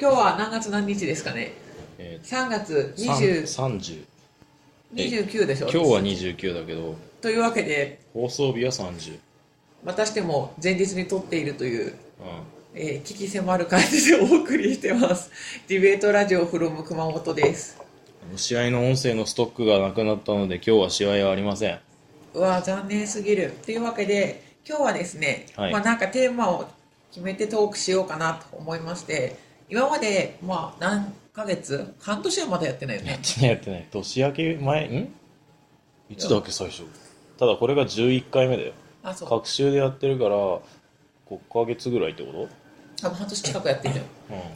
今日は何月何日ですかね？え3月ー、20 30 29でしょ？今日は29だけど。というわけで。放送日は30、またしても前日に撮っているという、うえー、危機迫る感じで お送りしてます。ディベートラジオフロム熊本です。ん、試合の音声のストックがなくなったので今日は試合はありません。うわ残念すぎる。というわけで今日はですね、はい。まあなんかテーマを決めてトークしようかなと思いまして今までまあ何ヶ月半年はまだやってないよやっねてないやってない。年明け前？ん？いつだっけ最初。ただこれが11回目だよ。あそう。各週でやってるから5ヶ月ぐらいってこ多分半年近くやってるじゃんと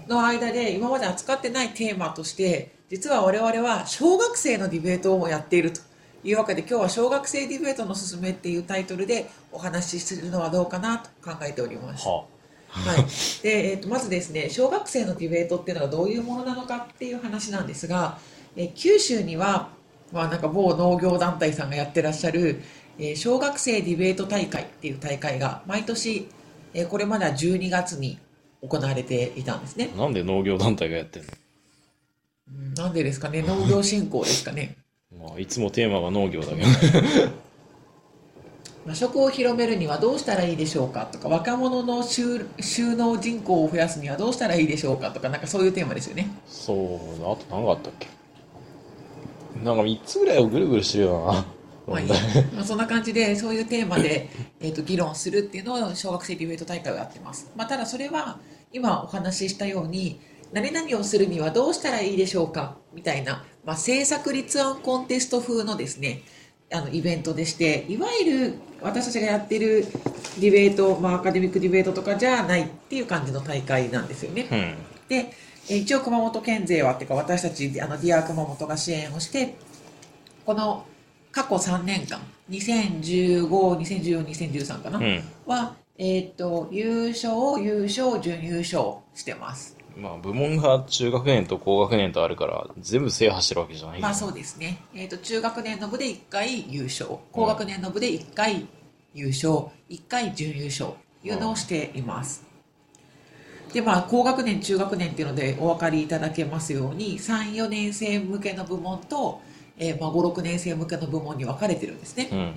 うん。の間で今まで扱ってないテーマとして実は我々は小学生のディベートをもやっていると。いうわけで今日は小学生ディベートのすすめっていうタイトルでお話しするのはどうかなと考えております。ははい、で、えー、とまずですね小学生のディベートっていうのがどういうものなのかっていう話なんですが、えー九州には、まあ、なんか某農業団体さんがやってらっしゃる、えー小学生ディベート大会っていう大会が毎年、えーこれまでは12月に行われていたんですね。なんで農業団体がやってんうんなんでですかね農業振興ですかね。の、まあ、いつもテーマが農業だけどまあ、食を広めるにはどうしたらいいでしょうか？とか若者の収収納人口を増やすにはどうしたらいいでしょうか？とかなんかそういうテーマですよね。そうだ。あと何があったっけ？なんか3つぐらいをぐるぐるしてるよな。まあいいまあ、そんな感じでそういうテーマで、えー、と議論するっていうのを小学生ディベート大会をやってます、まあ、ただそれは今お話ししたように何々をするにはどうしたらいいでしょうか？みたいな、まあ、政策立案コンテスト風のですねあのイベントでしていわゆる私たちがやってるディベート、まあ、アカデミックディベートとかじゃないっていう感じの大会なんですよね。うんで、えー一応熊本県勢はっていうか私たちあのディア熊本が支援をしてこの過去3年間2015、2014、2013かな、うんは、えー、と優勝、優勝、準優勝してます。まあ部門が中学年と高学年とあるから全部制覇してるわけじゃないまあそうですね、えー、と中学年の部で1回優勝。高学年の部で1回優勝。1回準優勝いうのをしています。でまあ高学年中学年っていうのでお分かりいただけますように34年生向けの部門と、えーまあ、56年生向けの部門に分かれてるんですね。うん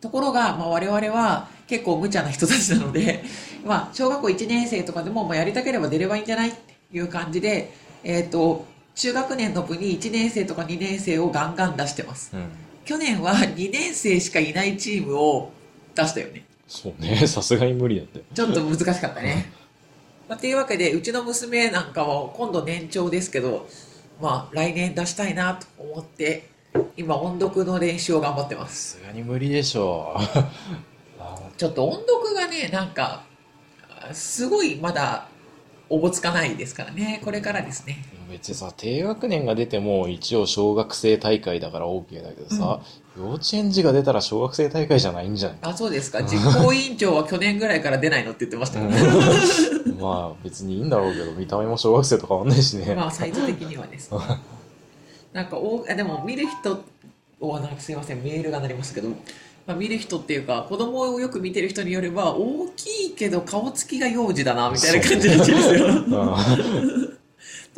ところが、まあ、我々は結構無茶な人たちなので、まあ、小学校1年生とかでも、まあ、やりたければ出ればいいんじゃないっていう感じで、えっ、と、中学年の部に1年生とか2年生をガンガン出してます。うん去年は2年生しかいないチームを出したよね。そうね さすがに無理だってちょっと難しかったね。まあ、というわけで、うちの娘なんかは今度年長ですけど、まあ、来年出したいなと思って、今音読の練習を頑張ってます。さすがに無理でしょあ ちょっと音読がね、なんか、あすごいまだおぼつかないですからね、これからですね。別にさ低学年が出ても一応小学生大会だから OK だけどさ、幼稚園児が出たら小学生大会じゃないんじゃないあ、そうですか。実行委員長は去年ぐらいから出ないのって言ってましたよね。まあ別にいいんだろうけど見た目も小学生と変わんないしね、まあ、サイズ的にはですね。なんかお、あでも見る人を、なんかすいません、メールが鳴りましたけど、まあ、見る人っていうか、子供をよく見てる人によれば、大きいけど顔つきが幼児だな、みたいな感じらしいですよ。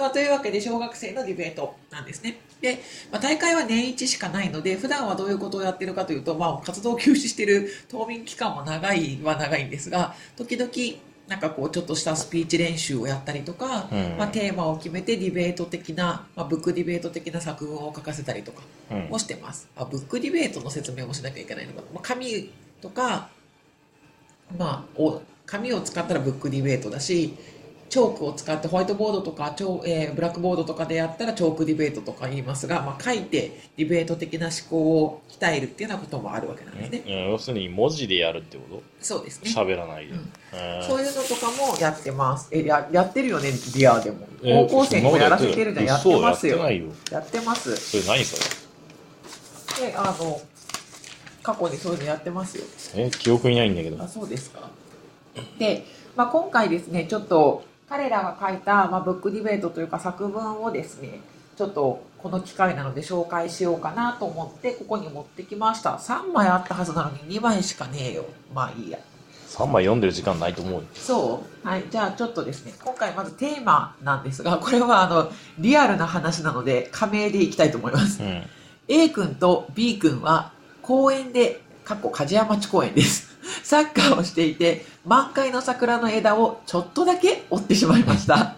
というわけで小学生のディベートなんですね。で、まあ、大会は年一しかないので普段はどういうことをやってるかというと、まあ、活動休止している冬眠期間も長いは長いんですが時々なんかこうちょっとしたスピーチ練習をやったりとか、うん。まあ、テーマを決めてディベート的な、まあ、ブックディベート的な作文を書かせたりとかうん。もしてます、あブックディベートの説明もしなきゃいけないのかな、まあ、紙とか、まあ、お紙を使ったらブックディベートだしチョークを使ってホワイトボードとかチョー、えーブラックボードとかでやったらチョークディベートとか言いますが、まあ、書いてディベート的な思考を鍛えるっていうようなこともあるわけなんですね。いや要するに文字でやるってこそうですね。と喋らないで、うんえーそういうのとかもやってます。え、ややってるよね、ディアでも。えー高校生にもやらせてるじゃん。やってますよ嘘やって。ます。それ何そで、あの、過去にそういうのやってますよ。れえ記憶にないんだけどあ、そうですか。で、まあ、今回ですね、ちょっと彼らが書いた、まあ、ブックディベートというか作文をですね、ちょっとこの機会なので紹介しようかなと思って、ここに持ってきました。3枚あったはずなのに2枚しかねえよ。まあいいや。3枚読んでる時間ないと思うよ。そうはい。じゃあちょっとですね、今回まずテーマなんですが、これはあの、リアルな話なので、仮名でいきたいと思います。うん。A 君と B 君は公園で、かっこ梶山町公園です。サッカーをしていて、満開の桜の枝をちょっとだけ折ってしまいました。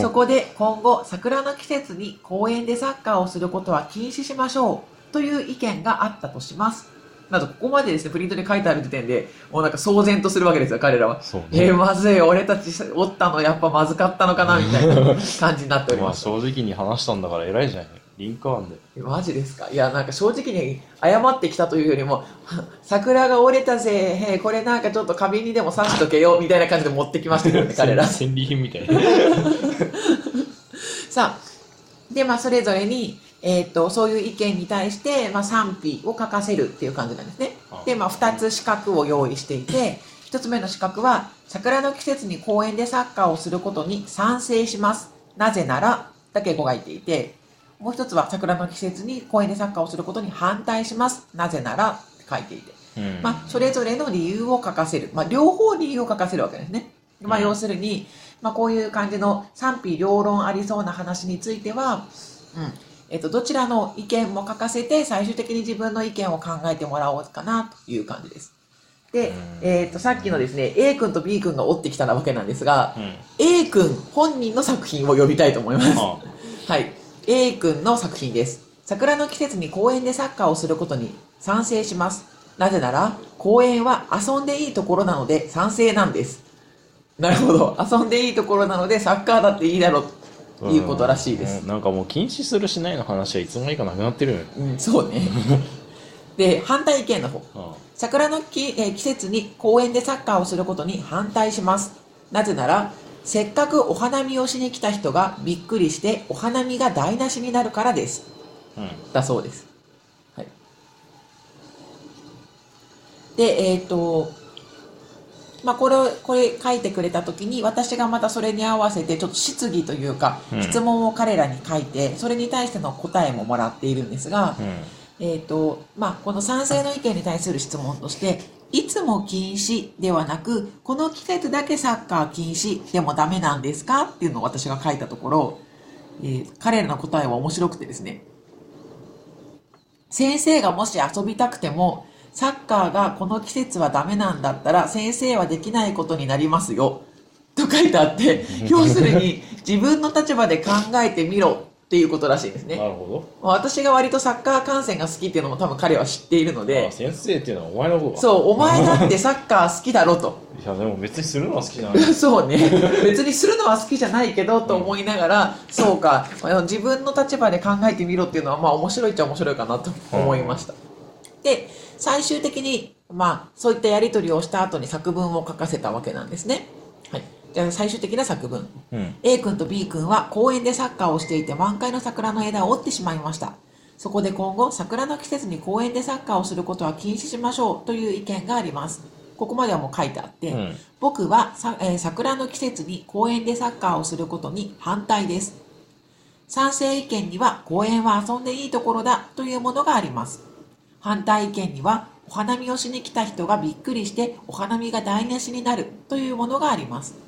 そこで今後、桜の季節に公園でサッカーをすることは禁止しましょうという意見があったとします。など、ここまでですね、プリントで書いてある時点で、もうなんか騒然とするわけですよ、彼らは。ねえー、まずい、俺たち折ったのやっぱまずかったのかな、みたいな感じになっておりまあます。正直に話したんだから偉いじゃん。リンクあんで。マジですか？いや、なんか正直に謝ってきたというよりも、桜が折れたぜ、へいこれなんかちょっと花瓶にでも刺しとけよ、みたいな感じで持ってきましたけどね、彼ら。戦利品みたいな。さあ、で、まあ、それぞれに、えっ、と、そういう意見に対して、まあ、賛否を書かせるっていう感じなんですねあ。で、まあ、二つ資格を用意していて、一つ目の資格は、桜の季節に公園でサッカーをすることに賛成します。なぜなら、だけ書いていて、もう一つは、桜の季節に公園でサッカーをすることに反対します。なぜなら、って書いていて。うん。まあ、それぞれの理由を書かせる。まあ、両方理由を書かせるわけですね。まあ、うん要するに、まあ、こういう感じの賛否両論ありそうな話については、うん。えっと、どちらの意見も書かせて、最終的に自分の意見を考えてもらおうかな、という感じです。でうん、えっと、さっきのですね、A 君と B 君が折ってきたわけなんですが、うん。A 君本人の作品を読みたいと思います。あはい。A 君の作品です。桜の季節に公園でサッカーをすることに賛成します。なぜなら、公園は遊んでいいところなので賛成なんです。なるほど。遊んでいいところなのでサッカーだっていいだろうということらしいです。うんなんかもう禁止するしないの話はいつの間にかなくなってるよね。うん、そうね。で、反対意見の方。あ桜のき、えー季節に公園でサッカーをすることに反対します。なぜなら、せっかくお花見をしに来た人がびっくりしてお花見が台無しになるからです。うん。だそうです。はい。で、えっ、と、まあ、これを、これ書いてくれたときに、私がまたそれに合わせて、ちょっと質疑というか、うん質問を彼らに書いて、それに対しての答えももらっているんですが、うん。えっ、と、まあ、この賛成の意見に対する質問として、いつも禁止ではなく、この季節だけサッカー禁止でもダメなんですかっていうのを私が書いたところ、えー彼らの答えは面白くてですね、先生がもし遊びたくても、サッカーがこの季節はダメなんだったら、先生はできないことになりますよ。と書いてあって、要するに自分の立場で考えてみろっていうことらしいですね。なるほ私が割とサッカー観戦が好きっていうのも多分彼は知っているのど。であ、先生っていうのはお前の方が。そう、お前だってサッカー好きだろと。いや、でも別にするのは好きじゃない。そうね。別にするのは好きじゃないけどと思いながら、そうか、自分の立場で考えてみろっていうのはまあ面白いっちゃ面白いかなと思いました。で、最終的に、まあ、そういったやり取りをした後に作文を書かせたわけなんですね。はい。じゃあ最終的な作文。うん。A 君と B 君は公園でサッカーをしていて満開の桜の枝を折ってしまいました。そこで今後、桜の季節に公園でサッカーをすることは禁止しましょうという意見があります。ここまではもう書いてあって、うん僕はさ、えー桜の季節に公園でサッカーをすることに反対です。賛成意見には公園は遊んでいいところだというものがあります。反対意見にはお花見をしに来た人がびっくりしてお花見が台無しになるというものがあります。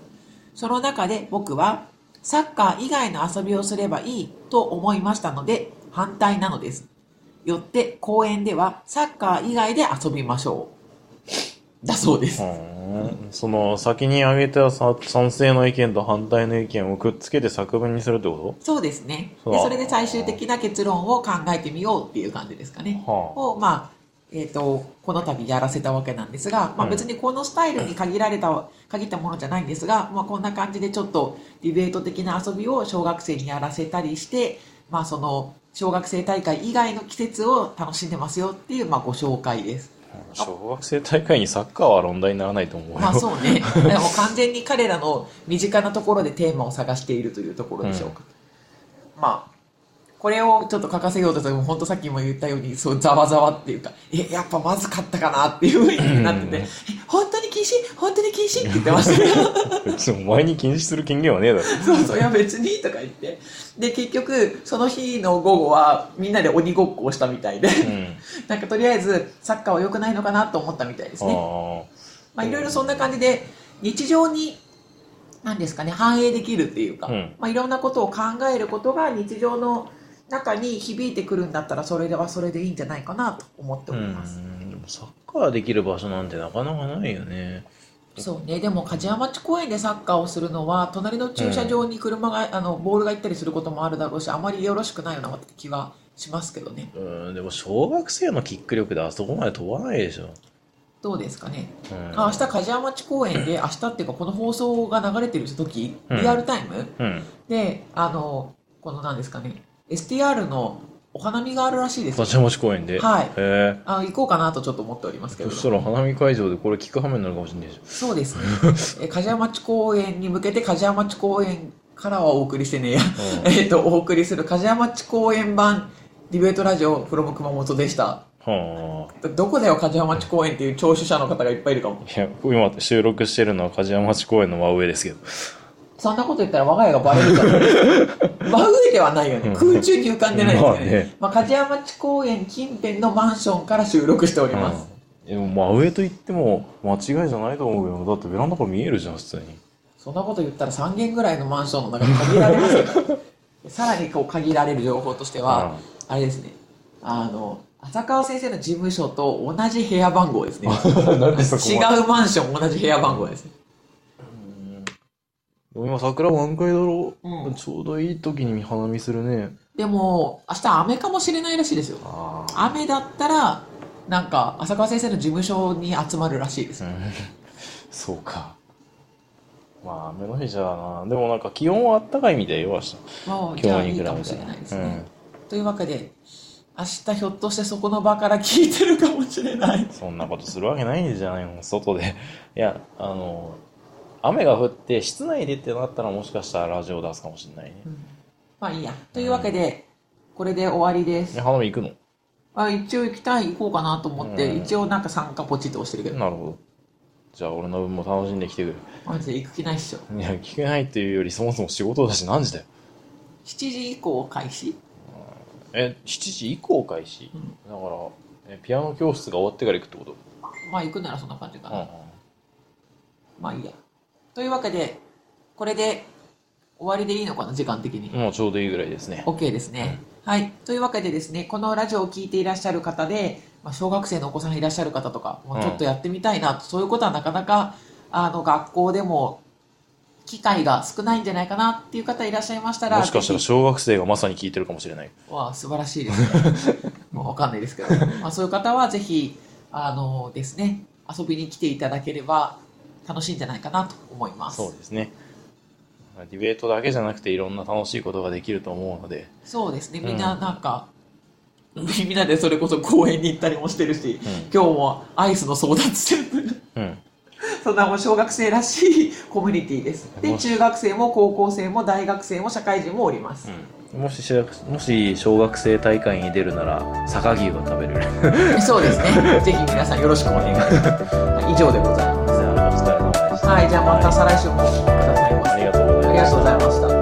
その中で僕はサッカー以外の遊びをすればいいと思いましたので反対なのです。よって公園ではサッカー以外で遊びましょう。だそうです。うんその先に挙げたさ賛成の意見と反対の意見をくっつけて作文にするってこそうですね。そうでそれで最終的な結論を考えてみようっていう感じですかね。はあを、まあ、えっ、と、この度やらせたわけなんですが、まあうん別にこのスタイルに限られた、限ったものじゃないんですが、まあこんな感じでちょっとディベート的な遊びを小学生にやらせたりして、まあその、小学生大会以外の季節を楽しんでますよっていう、まあご紹介です。小学生大会にサッカーは論題にならないと思うよ。まあそうね。だからもう完全に彼らの身近なところでテーマを探しているというところでしょうか。まあ、これをちょっと書かせようとしても、本当さっきも言ったように、そう、ざわざわっていうか、え、やっぱまずかったかなっていう風になってて、うんえ、本当に禁止？本当に禁止って言ってましたけど、お前に禁止する権限はねえだろ。そうそう、いや別にとか言って。で、結局、その日の午後は、みんなで鬼ごっこをしたみたいで、うん。なんかとりあえず、サッカーは良くないのかなと思ったみたいですね。まあ、いろいろそんな感じで日常に何ですかね反映できるっていうか、うんまあ、いろんなことを考えることが日常の中に響いてくるんだったらそれではそれでいいんじゃないかなと思っております、うん。でもサッカーできる場所なんてなかなかないよね。そうね。でも梶山町公園でサッカーをするのは隣の駐車場に車が、あのボールが行ったりすることもあるだろうしあまりよろしくないような気はしますけどね。うん。でも小学生のキック力であそこまで飛ばないでしょ、どうですかね。うん、あ明日梶山町公園で明日っていうかこの放送が流れてる時うんリアルタイム、うん。であのこの何ですかね STR のお花見があるらしいですよ。立町公園で。はい。あ行こうかなとちょっと思っておりますけれど。そしたら花見会場でこれ聞く羽目になるかもしれないでしょ。そうですね。え梶山町公園に向けて梶山町公園からはお送りしてねえや、うん。えっとお送りする梶山町公園版ディベートラジオフロム熊本でした。はあ。どこだよ梶山町公園っていう聴取者の方がいっぱいいるかも。いや今収録してるのは梶山町公園の真上ですけどそんなこと言ったら我が家がバレるから。真上ではないよね。空中に浮かんでないですよね,、まあね。まあ梶山町公園近辺のマンションから収録しております、うん、でも真上と言っても間違いじゃないと思うよだってベランダから見えるじゃん普通に。そんなこと言ったら3軒ぐらいのマンションの中に限られますよ。さらにこう限られる情報としては、あれですね。あの浅川先生の事務所と同じ部屋番号ですね。違うマンション同じ部屋番号ですね今桜満開だろ、うん。ちょうどいい時に花見するね。でも明日雨かもしれないらしいですよ。ああ雨だったらなんか浅川先生の事務所に集まるらしいです、う んそうか。まあ雨の日じゃあな。でもなんか気温はあったかいみたいよ明日。もうじゃあ今日に比べたらいいかもしれないですね、というわけで明日ひょっとしてそこの場から聞いてるかもしれない。そんなことするわけないんじゃないの？外で。いやあの雨が降って室内でってなったらもしかしたらラジオ出すかもしれないね、まあいいや。というわけで、これで終わりです。え花見行くの？あ一応行きたい行こうかなと思って、うん。一応なんか参加ポチッと押してるけど、なるほど。じゃあ俺の分も楽しんできてくマジで行く気ないっしょ。れいや聞けないっていうよりそもそも仕事だし何時だよ。7時以降開始？え7時以降開始、うん。だからえピアノ教室が終わってから行くってこと？まあ行くならそんな感じかな、うんうん。まあいいやというわけでこれで終わりでいいのかな時間的に、もうちょうどいいぐらいですね。OK ですね、はい。というわけでですねこのラジオを聞いていらっしゃる方で、まあ、小学生のお子さんいらっしゃる方とかもうちょっとやってみたいな、そういうことはなかなかあの学校でも機会が少ないんじゃないかなっていう方いらっしゃいましたらもしかしたら小学生がまさに聞いてるかもしれない。わあ素晴らしいですね。もうわかんないですけど、まあ、そういう方はぜひあのですね遊びに来ていただければ楽しいんじゃないかなと思います。そうですね。ディベートだけじゃなくていろんな楽しいことができると思うので。そうですね。みんななんか、みんなでそれこそ公園に行ったりもしてるし、今日もアイスの争奪戦。うん。そんなもう小学生らしいコミュニティです。で中学生も高校生も大学生も社会人もおります、もししもし小学生大会に出るなら坂牛が食べれるそうですね。ぜひ皆さんよろしくお願いします。はい以上でございますはい。じゃあまた再来週もお聞きください。ませありがとうございました。ありがとうございました